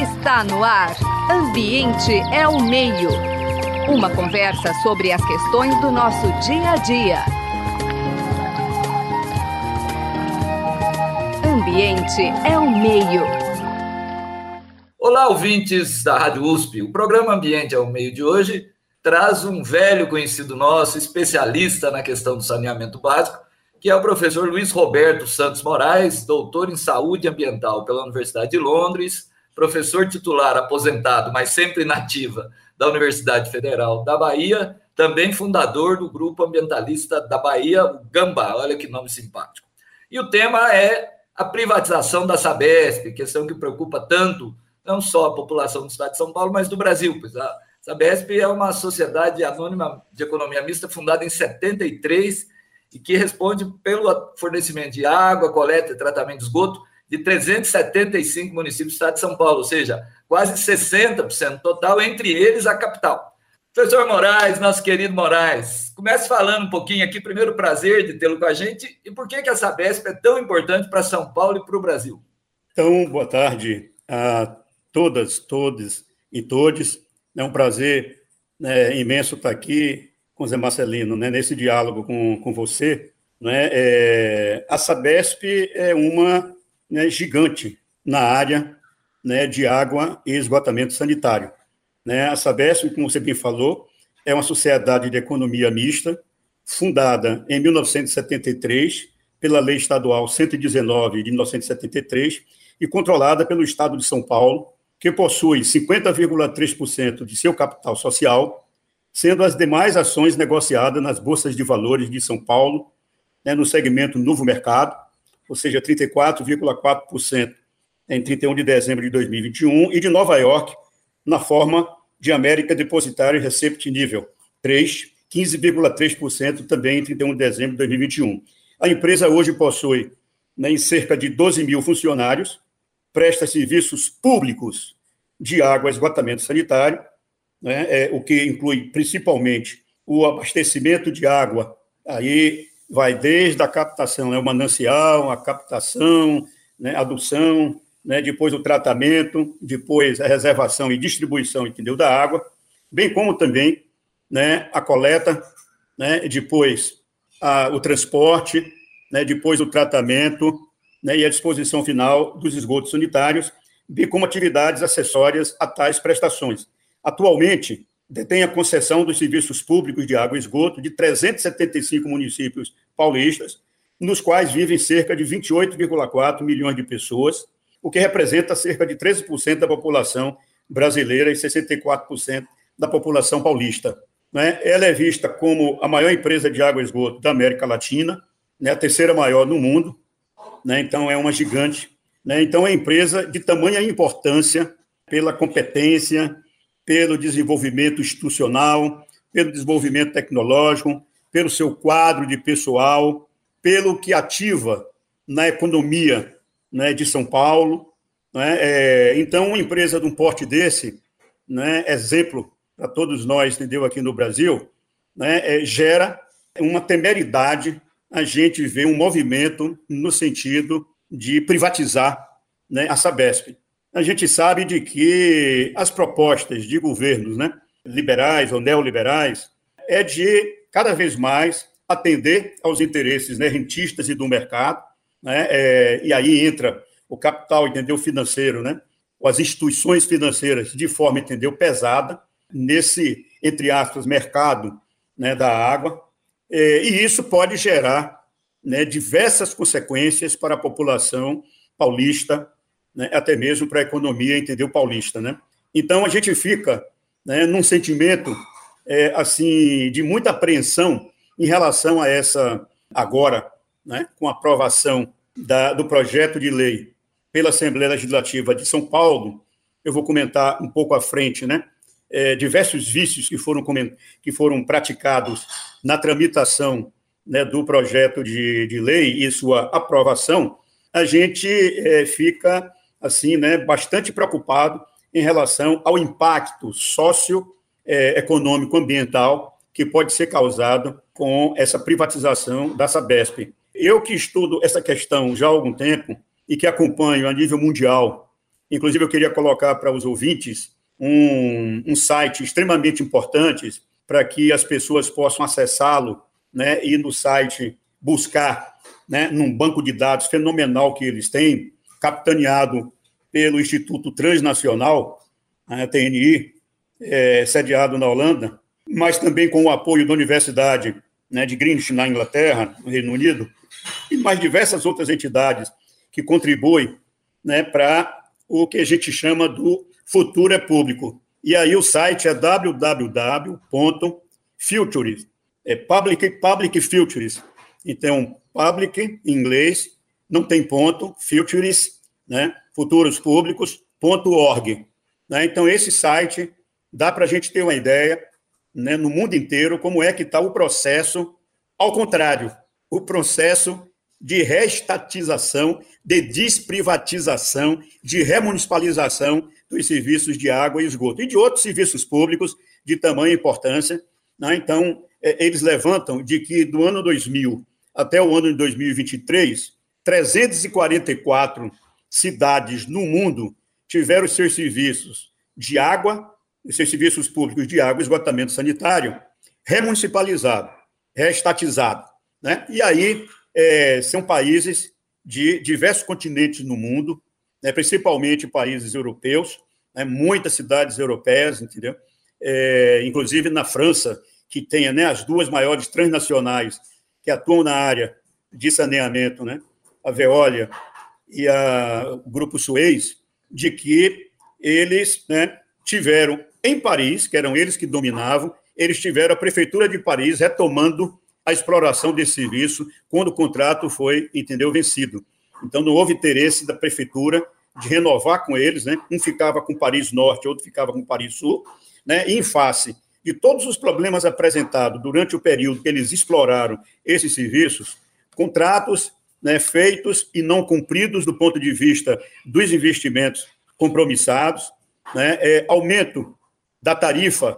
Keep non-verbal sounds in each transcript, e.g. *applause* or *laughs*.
Está no ar. Ambiente é o meio. Uma conversa sobre as questões do nosso dia a dia. Ambiente é o meio. Olá, ouvintes da Rádio USP. O programa Ambiente é o Meio de hoje traz um velho conhecido nosso, especialista na questão do saneamento básico, que é o professor Luiz Roberto Santos Moraes, doutor em saúde ambiental pela Universidade de Londres, professor titular aposentado, mas sempre nativa da Universidade Federal da Bahia, também fundador do grupo ambientalista da Bahia, o Gamba. Olha que nome simpático. E o tema é a privatização da Sabesp, questão que preocupa tanto não só a população do estado de São Paulo, mas do Brasil, pois a Sabesp é uma sociedade anônima de economia mista fundada em 73 e que responde pelo fornecimento de água, coleta e tratamento de esgoto de 375 municípios do estado de São Paulo, ou seja, quase 60% total, entre eles a capital. Professor Moraes, nosso querido Moraes, comece falando um pouquinho aqui. Primeiro, prazer de tê-lo com a gente. E por que, que a Sabesp é tão importante para São Paulo e para o Brasil? Então, boa tarde a todas, todos e todes. É um prazer né, imenso estar aqui com Zé Marcelino, né, nesse diálogo com, com você. Né, é, a Sabesp é uma né, gigante na área né, de água e esgotamento sanitário. Né, a Sabesp, como você bem falou, é uma sociedade de economia mista, fundada em 1973 pela Lei Estadual 119 de 1973 e controlada pelo Estado de São Paulo, que possui 50,3% de seu capital social sendo as demais ações negociadas nas bolsas de valores de São Paulo, né, no segmento Novo Mercado, ou seja, 34,4% em 31 de dezembro de 2021, e de Nova York, na forma de América Depositário Recept Nível 3, 15,3% também em 31 de dezembro de 2021. A empresa hoje possui né, em cerca de 12 mil funcionários, presta serviços públicos de água e esgotamento sanitário, né, é, o que inclui principalmente o abastecimento de água, aí vai desde a captação, né, o manancial, a captação, né, adução, né, depois o tratamento, depois a reservação e distribuição, entendeu, da água, bem como também né, a coleta, né, depois a, o transporte, né, depois o tratamento né, e a disposição final dos esgotos sanitários, bem como atividades acessórias a tais prestações. Atualmente, detém a concessão dos serviços públicos de água e esgoto de 375 municípios paulistas, nos quais vivem cerca de 28,4 milhões de pessoas, o que representa cerca de 13% da população brasileira e 64% da população paulista. Né? Ela é vista como a maior empresa de água e esgoto da América Latina, né? a terceira maior no mundo, né? então é uma gigante. Então é empresa de tamanha importância pela competência, pelo desenvolvimento institucional, pelo desenvolvimento tecnológico, pelo seu quadro de pessoal, pelo que ativa na economia né, de São Paulo. Né? É, então, uma empresa de um porte desse, né, exemplo para todos nós, entendeu, aqui no Brasil, né, é, gera uma temeridade a gente ver um movimento no sentido de privatizar né, a Sabesp a gente sabe de que as propostas de governos, né, liberais ou neoliberais, é de cada vez mais atender aos interesses né, rentistas e do mercado, né, é, e aí entra o capital, entendeu, financeiro, né, as instituições financeiras de forma, entendeu, pesada nesse, entre aspas, mercado né, da água, é, e isso pode gerar né, diversas consequências para a população paulista né, até mesmo para a economia, entendeu, paulista, né? Então a gente fica, né, num sentimento é, assim de muita apreensão em relação a essa agora, né, com a aprovação da, do projeto de lei pela Assembleia Legislativa de São Paulo, eu vou comentar um pouco à frente, né? É, diversos vícios que foram, que foram praticados na tramitação né, do projeto de, de lei e sua aprovação, a gente é, fica assim, né, bastante preocupado em relação ao impacto socioeconômico ambiental que pode ser causado com essa privatização da Sabesp. Eu que estudo essa questão já há algum tempo e que acompanho a nível mundial Inclusive, eu queria colocar para os ouvintes um, um site extremamente importante para que as pessoas possam acessá-lo né, e no site buscar né, num banco de dados fenomenal que eles têm, capitaneado pelo Instituto Transnacional, a TNI, é, sediado na Holanda, mas também com o apoio da Universidade né, de Greenwich, na Inglaterra, no Reino Unido, e mais diversas outras entidades que contribuem né, para o que a gente chama do futuro é público. E aí o site é www.futures, é public, public futures. Então, public, em inglês, não tem ponto, futures, né, futuros públicos, ponto org. Né? Então, esse site dá para a gente ter uma ideia, né, no mundo inteiro, como é que está o processo, ao contrário, o processo de reestatização, de desprivatização, de remunicipalização dos serviços de água e esgoto e de outros serviços públicos de tamanha importância. Né? Então, é, eles levantam de que do ano 2000 até o ano de 2023, 344 cidades no mundo tiveram seus serviços de água, seus serviços públicos de água esgotamento sanitário remunicipalizado, reestatizado. Né? E aí é, são países de diversos continentes no mundo, né, principalmente países europeus, né, muitas cidades europeias, entendeu? É, inclusive na França, que tem né, as duas maiores transnacionais que atuam na área de saneamento, né, a Veolia e a, o Grupo Suez, de que eles né, tiveram em Paris, que eram eles que dominavam, eles tiveram a Prefeitura de Paris retomando a exploração desse serviço quando o contrato foi, entendeu, vencido. Então, não houve interesse da prefeitura de renovar com eles, né? Um ficava com Paris Norte, outro ficava com Paris Sul, né? E em face de todos os problemas apresentados durante o período que eles exploraram esses serviços, contratos né, feitos e não cumpridos do ponto de vista dos investimentos compromissados, né, é, aumento da tarifa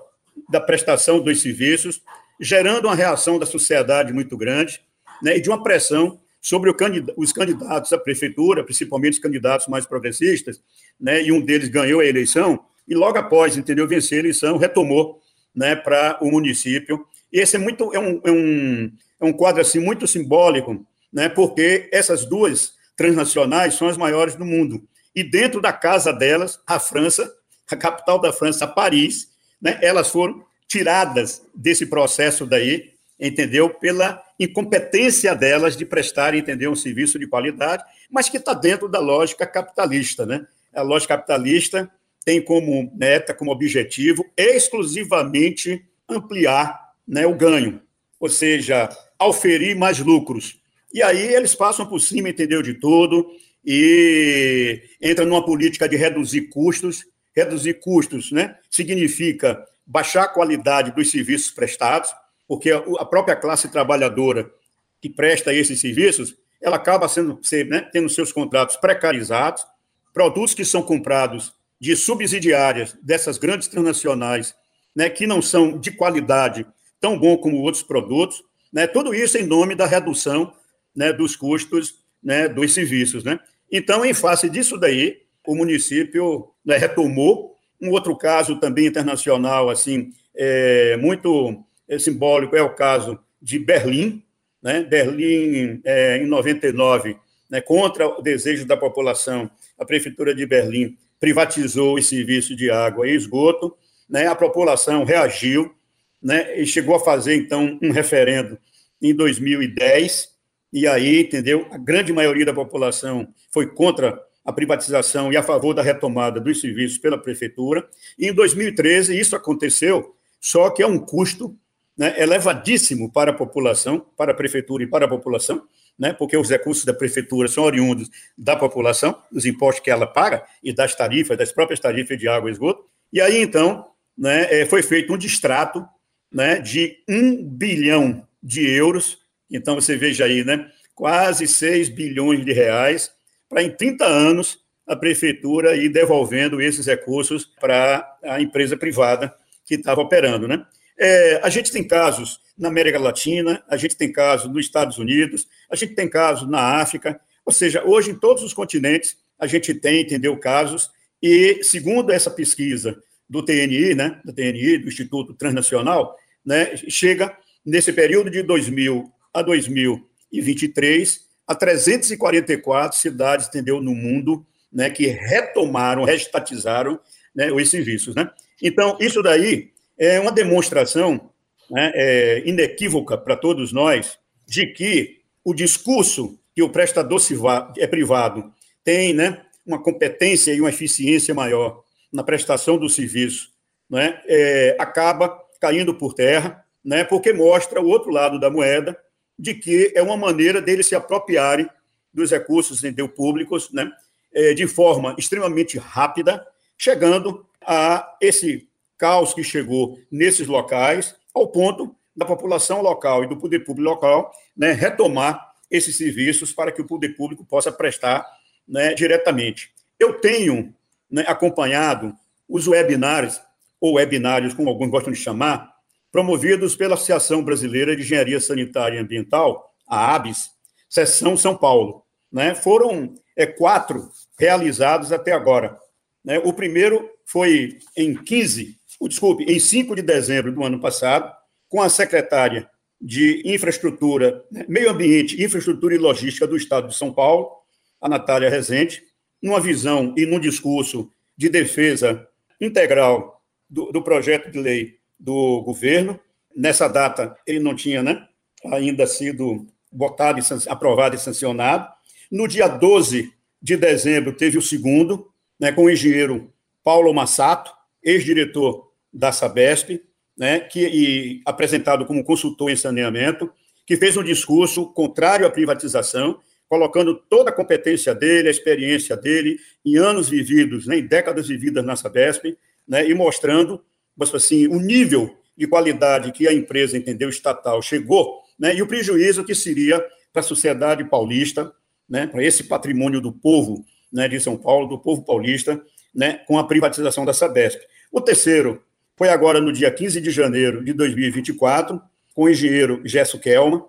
da prestação dos serviços, gerando uma reação da sociedade muito grande né, e de uma pressão sobre os candidatos à prefeitura, principalmente os candidatos mais progressistas, né, e um deles ganhou a eleição, e logo após, entendeu, vencer a eleição, retomou né, para o município. E esse é, muito, é, um, é, um, é um quadro assim, muito simbólico, né, porque essas duas transnacionais são as maiores do mundo. E dentro da casa delas, a França, a capital da França, Paris, né, elas foram tiradas desse processo daí, entendeu? Pela incompetência delas de prestar, entendeu, um serviço de qualidade, mas que está dentro da lógica capitalista, né? A lógica capitalista tem como meta, como objetivo, exclusivamente ampliar né, o ganho, ou seja, auferir mais lucros. E aí eles passam por cima, entendeu, de tudo, e entra numa política de reduzir custos. Reduzir custos né, significa baixar a qualidade dos serviços prestados, porque a própria classe trabalhadora que presta esses serviços, ela acaba sendo, né, tendo seus contratos precarizados, produtos que são comprados de subsidiárias dessas grandes transnacionais, né, que não são de qualidade tão bom como outros produtos, né, tudo isso em nome da redução né, dos custos né, dos serviços. Né? Então, em face disso daí, o município né, retomou um outro caso também internacional, assim, é, muito é, simbólico, é o caso de Berlim. Né? Berlim, é, em 99, né, contra o desejo da população, a Prefeitura de Berlim privatizou o serviço de água e esgoto. Né? A população reagiu né, e chegou a fazer, então, um referendo em 2010, e aí, entendeu? A grande maioria da população foi contra a privatização e a favor da retomada dos serviços pela prefeitura. E em 2013 isso aconteceu, só que é um custo né, elevadíssimo para a população, para a prefeitura e para a população, né, porque os recursos da prefeitura são oriundos da população, dos impostos que ela paga e das tarifas, das próprias tarifas de água e esgoto. E aí, então, né, é, foi feito um distrato né, de um bilhão de euros. Então, você veja aí, né, quase 6 bilhões de reais para em 30 anos a prefeitura ir devolvendo esses recursos para a empresa privada que estava operando, né? É, a gente tem casos na América Latina, a gente tem casos nos Estados Unidos, a gente tem casos na África, ou seja, hoje em todos os continentes a gente tem, entendeu, casos. E, segundo essa pesquisa do TNI, né, do TNI, do Instituto Transnacional, né, chega nesse período de 2000 a 2023 a 344 cidades, entendeu, no mundo, né, que retomaram, restatizaram né, os serviços, né? Então, isso daí é uma demonstração né, é, inequívoca para todos nós de que o discurso que o prestador é privado tem né, uma competência e uma eficiência maior na prestação do serviço, né, é, acaba caindo por terra, né, porque mostra o outro lado da moeda, de que é uma maneira deles se apropriarem dos recursos entendeu, públicos né, é, de forma extremamente rápida, chegando a esse caos que chegou nesses locais, ao ponto da população local e do poder público local né, retomar esses serviços para que o poder público possa prestar né, diretamente. Eu tenho né, acompanhado os webinários, ou webinários, como alguns gostam de chamar, promovidos pela Associação Brasileira de Engenharia Sanitária e Ambiental, a ABS, seção São Paulo. Né? Foram é, quatro realizados até agora. Né? O primeiro foi em 15, desculpe, em 5 de dezembro do ano passado, com a secretária de Infraestrutura, né, Meio Ambiente, Infraestrutura e Logística do Estado de São Paulo, a Natália Rezende, numa visão e num discurso de defesa integral do, do projeto de lei do governo. Nessa data, ele não tinha né, ainda sido votado, aprovado e sancionado. No dia 12 de dezembro, teve o segundo, né, com o engenheiro Paulo Massato, ex-diretor da Sabesp, né, que, e, apresentado como consultor em saneamento, que fez um discurso contrário à privatização, colocando toda a competência dele, a experiência dele, em anos vividos, né, em décadas vividas na Sabesp, né, e mostrando assim, o nível de qualidade que a empresa, entendeu, estatal, chegou, né, e o prejuízo que seria para a sociedade paulista, né, para esse patrimônio do povo né, de São Paulo, do povo paulista, né, com a privatização da Sabesp. O terceiro foi agora no dia 15 de janeiro de 2024, com o engenheiro Gesso Kelma,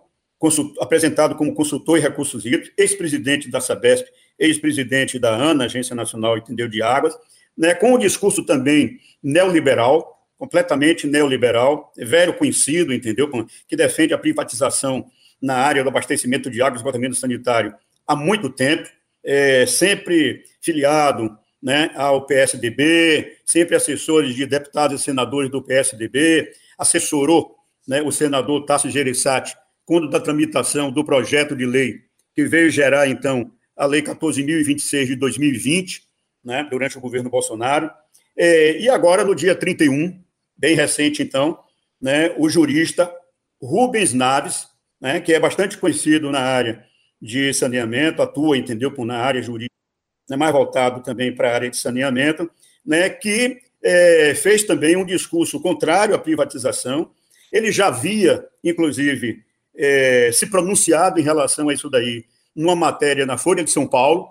apresentado como consultor em recursos hídricos, ex-presidente da Sabesp, ex-presidente da ANA, Agência Nacional Entendeu de Águas, né, com o discurso também neoliberal, completamente neoliberal, velho conhecido, entendeu, que defende a privatização na área do abastecimento de água e esgotamento sanitário há muito tempo, é, sempre filiado né, ao PSDB, sempre assessores de deputados e senadores do PSDB, assessorou né, o senador Tasso Gereissati quando da tramitação do projeto de lei que veio gerar, então, a Lei 14.026 de 2020, né, durante o governo Bolsonaro. É, e agora, no dia 31, bem recente, então, né, o jurista Rubens Naves, né, que é bastante conhecido na área de saneamento, atua, entendeu, na área jurídica, né, mais voltado também para a área de saneamento, né, que é, fez também um discurso contrário à privatização. Ele já havia, inclusive, é, se pronunciado em relação a isso daí numa matéria na Folha de São Paulo.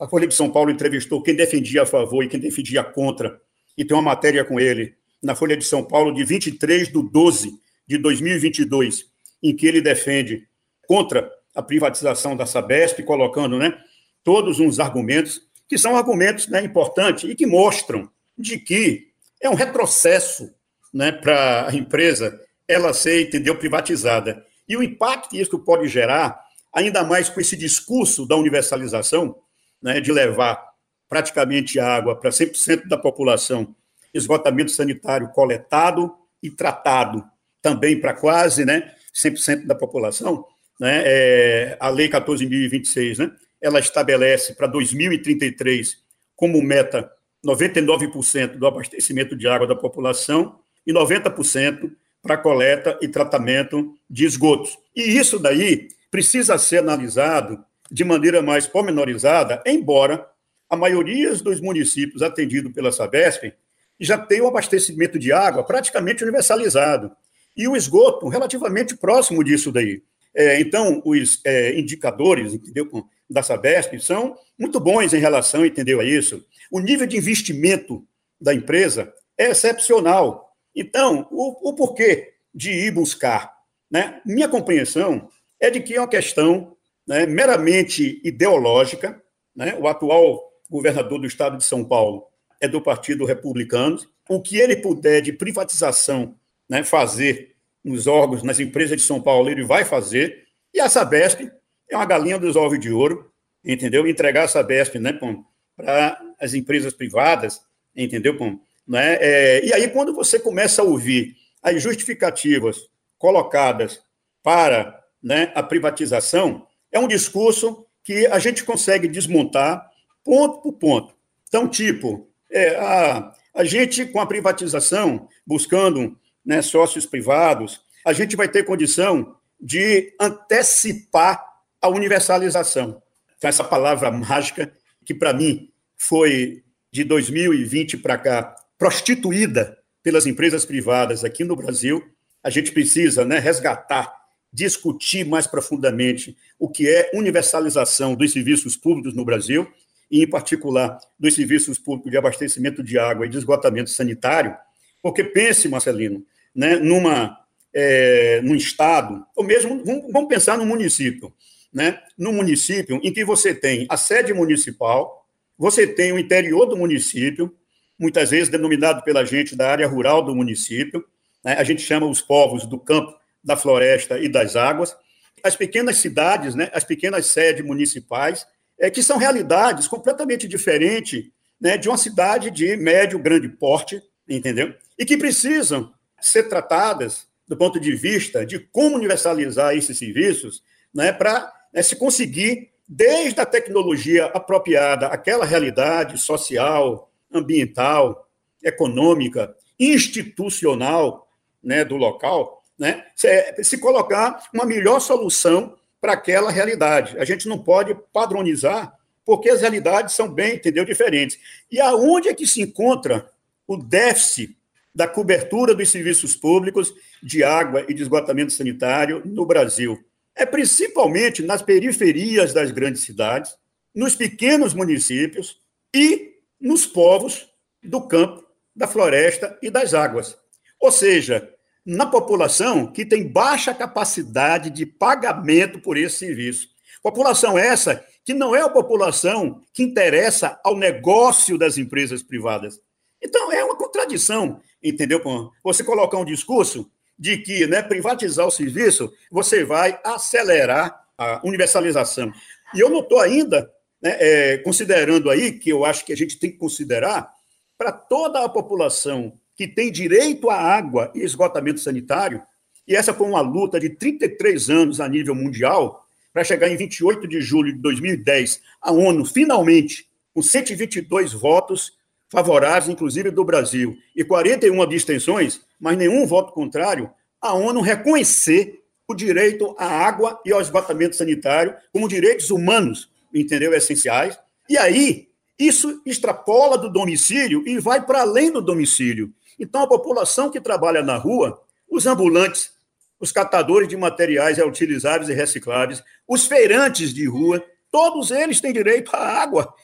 A Folha de São Paulo entrevistou quem defendia a favor e quem defendia contra, e tem uma matéria com ele na Folha de São Paulo de 23 de 12 de 2022, em que ele defende contra a privatização da Sabesp, colocando né, todos uns argumentos, que são argumentos né, importantes e que mostram de que é um retrocesso né, para a empresa ela ser, entendeu, privatizada. E o impacto que isso pode gerar, ainda mais com esse discurso da universalização, né, de levar praticamente água para 100% da população, esgotamento sanitário coletado e tratado também para quase né, 100% da população, né, é, a Lei 14.026, né, ela estabelece para 2033 como meta 99% do abastecimento de água da população e 90% para coleta e tratamento de esgotos. E isso daí precisa ser analisado de maneira mais pormenorizada, embora a maioria dos municípios atendidos pela Sabesp já tenha o abastecimento de água praticamente universalizado e o esgoto relativamente próximo disso daí. É, então, os é, indicadores, entendeu, da Sabesp são muito bons em relação, entendeu, a isso. O nível de investimento da empresa é excepcional. Então, o, o porquê de ir buscar? Né? Minha compreensão é de que é uma questão né, meramente ideológica. Né? O atual governador do estado de São Paulo é do Partido Republicano. O que ele puder de privatização né, fazer nos órgãos, nas empresas de São Paulo, ele vai fazer. E a Sabesp é uma galinha dos ovos de ouro, entendeu? Entregar a Sabesp né, para as empresas privadas, entendeu? Pom? Né? É, e aí, quando você começa a ouvir as justificativas colocadas para né, a privatização, é um discurso que a gente consegue desmontar ponto por ponto. Então, tipo, é, a, a gente, com a privatização, buscando né, sócios privados, a gente vai ter condição de antecipar a universalização. Então, essa palavra mágica, que para mim foi de 2020 para cá prostituída pelas empresas privadas aqui no Brasil, a gente precisa né, resgatar, discutir mais profundamente o que é universalização dos serviços públicos no Brasil, e, em particular, dos serviços públicos de abastecimento de água e de esgotamento sanitário, porque pense, Marcelino, né, numa, é, num estado, ou mesmo, vamos pensar no município, né, no município em que você tem a sede municipal, você tem o interior do município, muitas vezes denominado pela gente da área rural do município, né, a gente chama os povos do campo, da floresta e das águas, as pequenas cidades, né, as pequenas sedes municipais, é, que são realidades completamente diferentes né, de uma cidade de médio, grande porte, entendeu? E que precisam ser tratadas do ponto de vista de como universalizar esses serviços, né, para né, se conseguir, desde a tecnologia apropriada àquela realidade social, ambiental, econômica, institucional né, do local, né, se, se colocar uma melhor solução para aquela realidade. A gente não pode padronizar, porque as realidades são bem, entendeu, diferentes. E aonde é que se encontra o déficit da cobertura dos serviços públicos de água e de esgotamento sanitário no Brasil. É principalmente nas periferias das grandes cidades, nos pequenos municípios e nos povos do campo, da floresta e das águas. Ou seja, na população que tem baixa capacidade de pagamento por esse serviço. População essa que não é a população que interessa ao negócio das empresas privadas. Então, é uma contradição entendeu? Você colocar um discurso de que né, privatizar o serviço, você vai acelerar a universalização. E eu não estou ainda né, é, considerando aí, que eu acho que a gente tem que considerar, para toda a população que tem direito à água e esgotamento sanitário, e essa foi uma luta de 33 anos a nível mundial, para chegar em 28 de julho de 2010, a ONU finalmente, com 122 votos, favoráveis, inclusive do Brasil, e 41 abstenções, mas nenhum voto contrário, a ONU reconhecer o direito à água e ao esgotamento sanitário como direitos humanos, entendeu? Essenciais. E aí, isso extrapola do domicílio e vai para além do domicílio. Então, a população que trabalha na rua, os ambulantes, os catadores de materiais reutilizáveis e recicláveis, os feirantes de rua, todos eles têm direito à água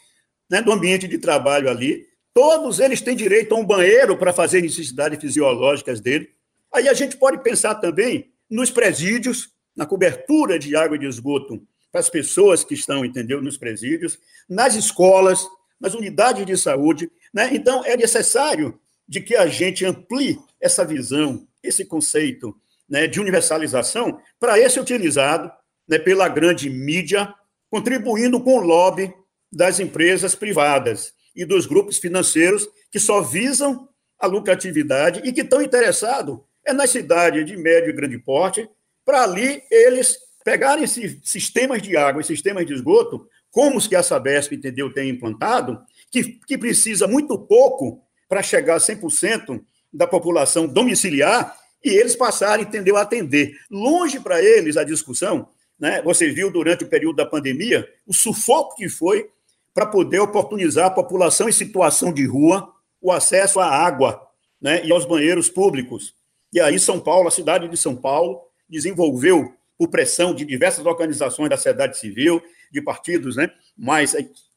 né, do ambiente de trabalho ali, Todos eles têm direito a um banheiro para fazer necessidades fisiológicas dele. Aí a gente pode pensar também nos presídios, na cobertura de água e de esgoto para as pessoas que estão, entendeu, nos presídios, nas escolas, nas unidades de saúde. Né? Então, é necessário de que a gente amplie essa visão, esse conceito né, de universalização, para esse utilizado né, pela grande mídia, contribuindo com o lobby das empresas privadas e dos grupos financeiros que só visam a lucratividade e que estão interessados é nas cidades de médio e grande porte, para ali eles pegarem esses sistemas de água e sistemas de esgoto, como os que a Sabesp, entendeu, tem implantado, que, que precisa muito pouco para chegar a 100% da população domiciliar, e eles passarem, entendeu, a atender. Longe para eles a discussão, né? você viu durante o período da pandemia o sufoco que foi para poder oportunizar a população em situação de rua o acesso à água né, e aos banheiros públicos. E aí, São Paulo, a cidade de São Paulo, desenvolveu, por pressão de diversas organizações da sociedade civil, de partidos né, mais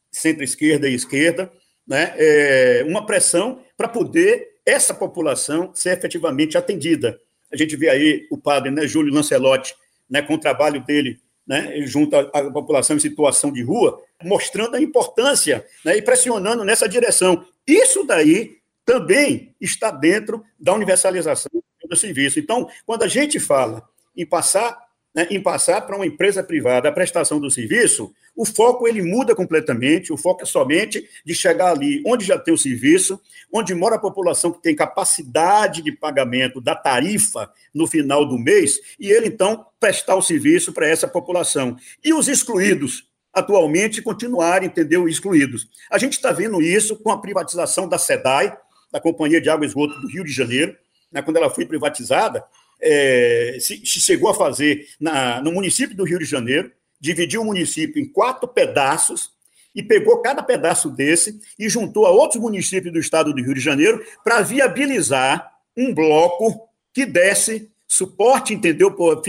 centro-esquerda e esquerda, né, é, uma pressão para poder essa população ser efetivamente atendida. A gente vê aí o padre né, Júlio Lancelotti, né, com o trabalho dele né, junto à, população em situação de rua, mostrando a importância né, e pressionando nessa direção. Isso daí também está dentro da universalização do serviço. Então, quando a gente fala em passar né, em passar para uma empresa privada a prestação do serviço, o foco ele muda completamente, o foco é somente de chegar ali onde já tem o serviço, onde mora a população que tem capacidade de pagamento da tarifa no final do mês, e ele então prestar o serviço para essa população. E os excluídos, atualmente, continuarem, entendeu, excluídos. A gente está vendo isso com a privatização da SEDAI, da Companhia de Água e Esgoto do Rio de Janeiro, né, quando ela foi privatizada, é, se, se, chegou a fazer na, no município do Rio de Janeiro, dividiu o município em quatro pedaços e pegou cada pedaço desse e juntou a outros municípios do estado do Rio de Janeiro para viabilizar um bloco que desse suporte, entendeu, por,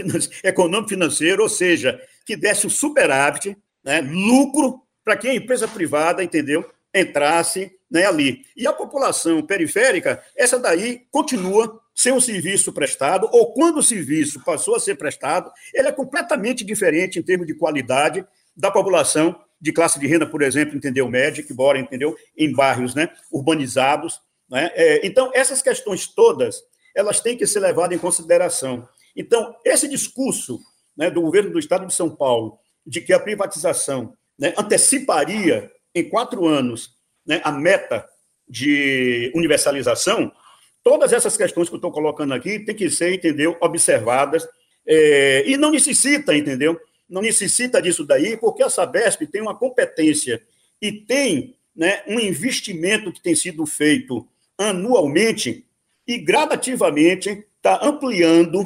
econômico financeiro, ou seja, que desse o superávit, né, lucro para que a empresa privada, entendeu, entrasse né, ali. E a população periférica, essa daí continua sem um serviço prestado, ou quando o serviço passou a ser prestado, ele é completamente diferente em termos de qualidade da população de classe de renda, por exemplo, entendeu, média, que mora, entendeu, em bairros né, urbanizados. Né? É, então, essas questões todas, elas têm que ser levadas em consideração. Então, esse discurso né, do governo do Estado de São Paulo, de que a privatização né, anteciparia em quatro anos né, a meta de universalização, todas essas questões que eu estou colocando aqui têm que ser, entendeu, observadas. É, e não necessita, entendeu? Não necessita disso daí, porque a Sabesp tem uma competência e tem né, um investimento que tem sido feito anualmente e gradativamente está ampliando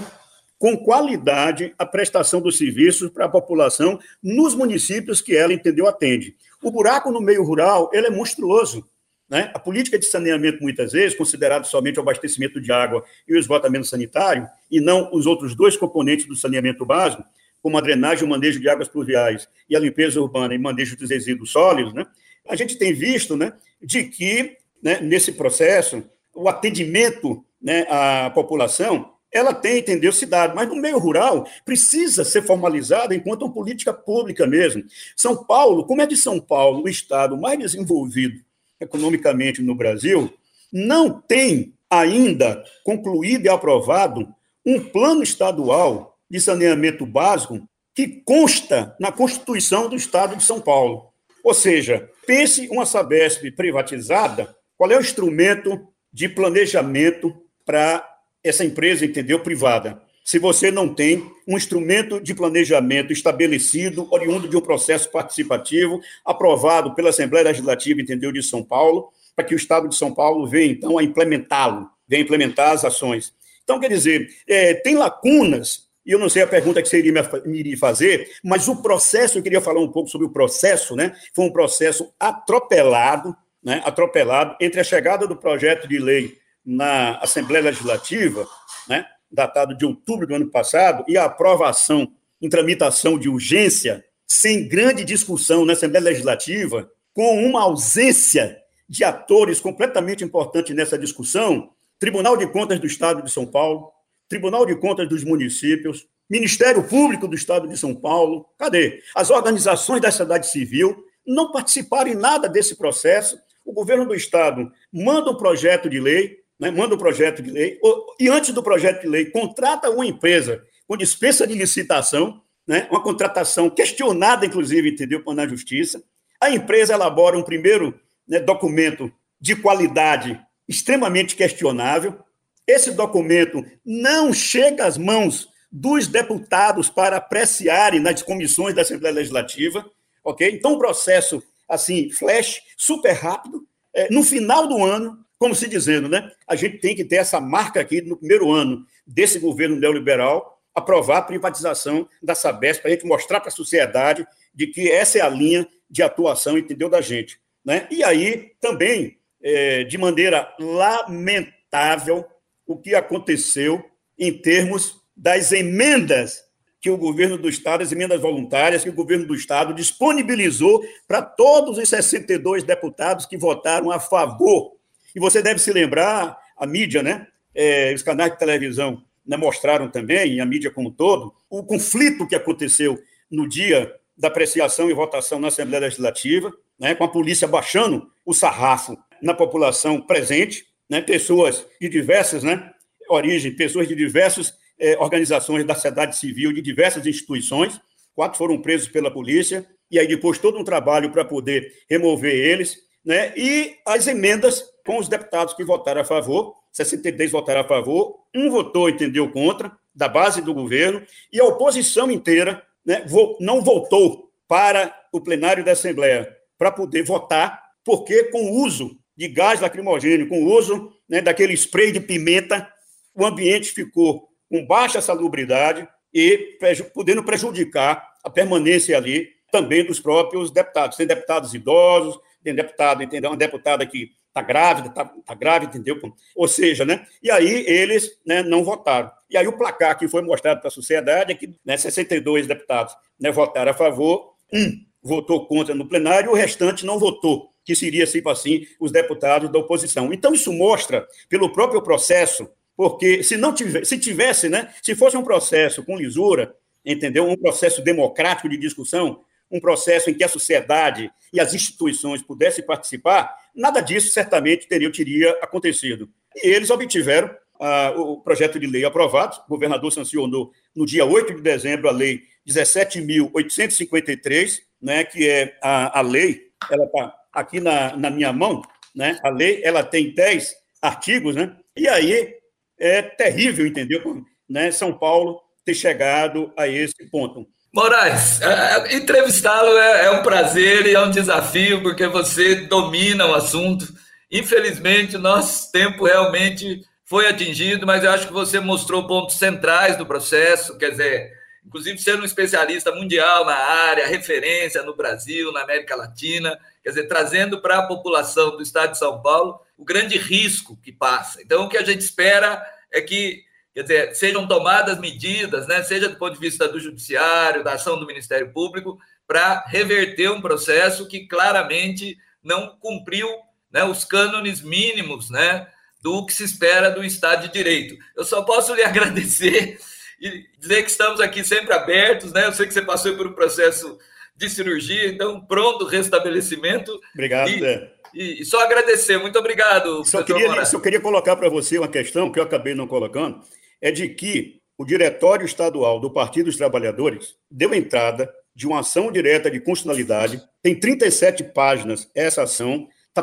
com qualidade a prestação dos serviços para a população nos municípios que ela entendeu atende. O buraco no meio rural ele é monstruoso. Né? A política de saneamento, muitas vezes, considerado somente o abastecimento de água e o esgotamento sanitário, e não os outros dois componentes do saneamento básico, como a drenagem e o manejo de águas pluviais e a limpeza urbana e manejo dos resíduos sólidos, né? a gente tem visto né, de que, né, nesse processo, o atendimento né, à população ela tem, entendeu, cidade, mas no meio rural precisa ser formalizada enquanto uma política pública mesmo. São Paulo, como é de São Paulo, o estado mais desenvolvido economicamente no Brasil, não tem ainda concluído e aprovado um plano estadual de saneamento básico que consta na Constituição do Estado de São Paulo. Ou seja, pense uma Sabesp privatizada, qual é o instrumento de planejamento para essa empresa, entendeu, privada? Se você não tem um instrumento de planejamento estabelecido, oriundo de um processo participativo, aprovado pela Assembleia Legislativa, entendeu, de São Paulo, para que o Estado de São Paulo venha, então, a implementá-lo, venha implementar as ações. Então, quer dizer, é, tem lacunas, e eu não sei a pergunta que você iria me iria fazer, mas o processo, eu queria falar um pouco sobre o processo, né? Foi um processo atropelado, né? Atropelado entre a chegada do projeto de lei na Assembleia Legislativa, né? datado de outubro do ano passado, e a aprovação em tramitação de urgência, sem grande discussão na Assembleia Legislativa, com uma ausência de atores completamente importantes nessa discussão, Tribunal de Contas do Estado de São Paulo, Tribunal de Contas dos municípios, Ministério Público do Estado de São Paulo, cadê? As organizações da sociedade civil não participaram em nada desse processo. O governo do Estado manda um projeto de lei, né, manda o projeto de lei, e antes do projeto de lei, contrata uma empresa com dispensa de licitação, né, uma contratação questionada, inclusive, entendeu, na justiça. A empresa elabora um primeiro né, documento de qualidade extremamente questionável. Esse documento não chega às mãos dos deputados para apreciarem nas comissões da Assembleia Legislativa, ok? Então, um processo assim, flash, super rápido. É, no final do ano, como se dizendo, né? A gente tem que ter essa marca aqui no primeiro ano desse governo neoliberal, aprovar a privatização da Sabesp, para a gente mostrar para a sociedade de que essa é a linha de atuação, entendeu, da gente. Né? E aí, também, é, de maneira lamentável, o que aconteceu em termos das emendas que o governo do Estado, as emendas voluntárias que o governo do Estado disponibilizou para todos os 62 deputados que votaram a favor e você deve se lembrar, a mídia, né? É, os canais de televisão né, mostraram também, e a mídia como um todo, o conflito que aconteceu no dia da apreciação e votação na Assembleia Legislativa, né, com a polícia baixando o sarrafo na população presente, né, pessoas de diversas né, origens, pessoas de diversas eh, organizações da sociedade civil, de diversas instituições. Quatro foram presos pela polícia, e aí depois todo um trabalho para poder remover eles, né, e as emendas com os deputados que votaram a favor, 63 votaram a favor, um votou, entendeu, contra, da base do governo, e a oposição inteira né, não votou para o plenário da Assembleia para poder votar, porque com o uso de gás lacrimogêneo, com o uso né, daquele spray de pimenta, o ambiente ficou com baixa salubridade e podendo prejudicar a permanência ali também dos próprios deputados. Tem deputados idosos, tem deputado, entendeu? Uma deputada que está grávida, está tá grávida, entendeu? Ou seja, né? E aí eles né, não votaram. E aí o placar que foi mostrado para a sociedade é que né, 62 deputados né, votaram a favor, um votou contra no plenário, o restante não votou, que seria, tipo assim, os deputados da oposição. Então, isso mostra, pelo próprio processo, porque se não tivesse, se tivesse, né, se fosse um processo com lisura, entendeu? Um processo democrático de discussão, um processo em que a sociedade e as instituições pudessem participar, nada disso certamente teria, teria acontecido. E eles obtiveram ah, o projeto de lei aprovado, o governador sancionou no dia 8 de dezembro a lei 17.853, né, que é a, a lei, ela está aqui na, na minha mão, né, a lei ela tem 10 artigos, né, e aí é terrível, entendeu? Né, São Paulo ter chegado a esse ponto. Moraes, é, é, entrevistá-lo é, é, um prazer e é um desafio, porque você domina o assunto. Infelizmente, o nosso tempo realmente foi atingido, mas eu acho que você mostrou pontos centrais do processo, quer dizer, inclusive sendo um especialista mundial na área, referência no Brasil, na América Latina, quer dizer, trazendo para a população do estado de São Paulo o grande risco que passa. Então, o que a gente espera é que quer dizer, sejam tomadas medidas, né, seja do ponto de vista do judiciário, da ação do Ministério Público, para reverter um processo que claramente não cumpriu né, os cânones mínimos né, do que se espera do Estado de Direito. Eu só posso lhe *laughs* agradecer e dizer que estamos aqui sempre abertos, né? Eu sei que você passou por um processo de cirurgia, então pronto restabelecimento. Obrigado, e, e, e só agradecer. Muito obrigado. Só queria, só queria colocar para você uma questão que eu acabei não colocando é de que o Diretório Estadual do Partido dos Trabalhadores deu entrada de uma ação direta de constitucionalidade, tem 37 páginas essa ação, está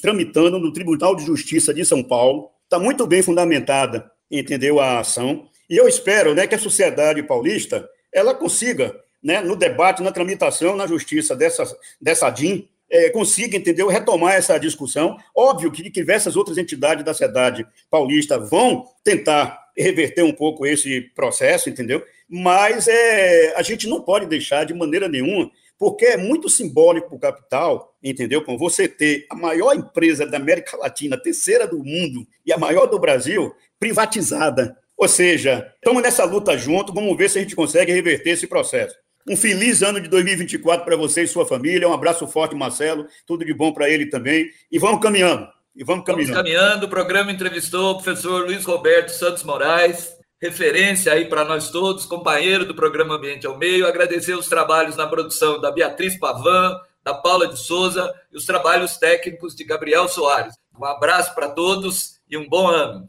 tramitando no Tribunal de Justiça de São Paulo, está muito bem fundamentada, entendeu, a ação, e eu espero né, que a sociedade paulista ela consiga, né, no debate, na tramitação, na justiça dessa, dessa DIN, é, consiga, entendeu, retomar essa discussão. Óbvio que diversas outras entidades da sociedade paulista vão tentar reverter um pouco esse processo, entendeu? Mas é, a gente não pode deixar de maneira nenhuma, porque é muito simbólico para o capital, entendeu? Com você ter a maior empresa da América Latina, terceira do mundo e a maior do Brasil, privatizada. Ou seja, estamos nessa luta junto, vamos ver se a gente consegue reverter esse processo. Um feliz ano de 2024 para você e sua família. Um abraço forte, Marcelo. Tudo de bom para ele também. E vamos caminhando. E vamos caminhando. Vamos caminhando. O programa entrevistou o professor Luiz Roberto Santos Moraes, referência aí para nós todos, companheiro do programa Ambiente ao Meio. Agradecer os trabalhos na produção da Beatriz Pavan, da Paula de Souza e os trabalhos técnicos de Gabriel Soares. Um abraço para todos e um bom ano.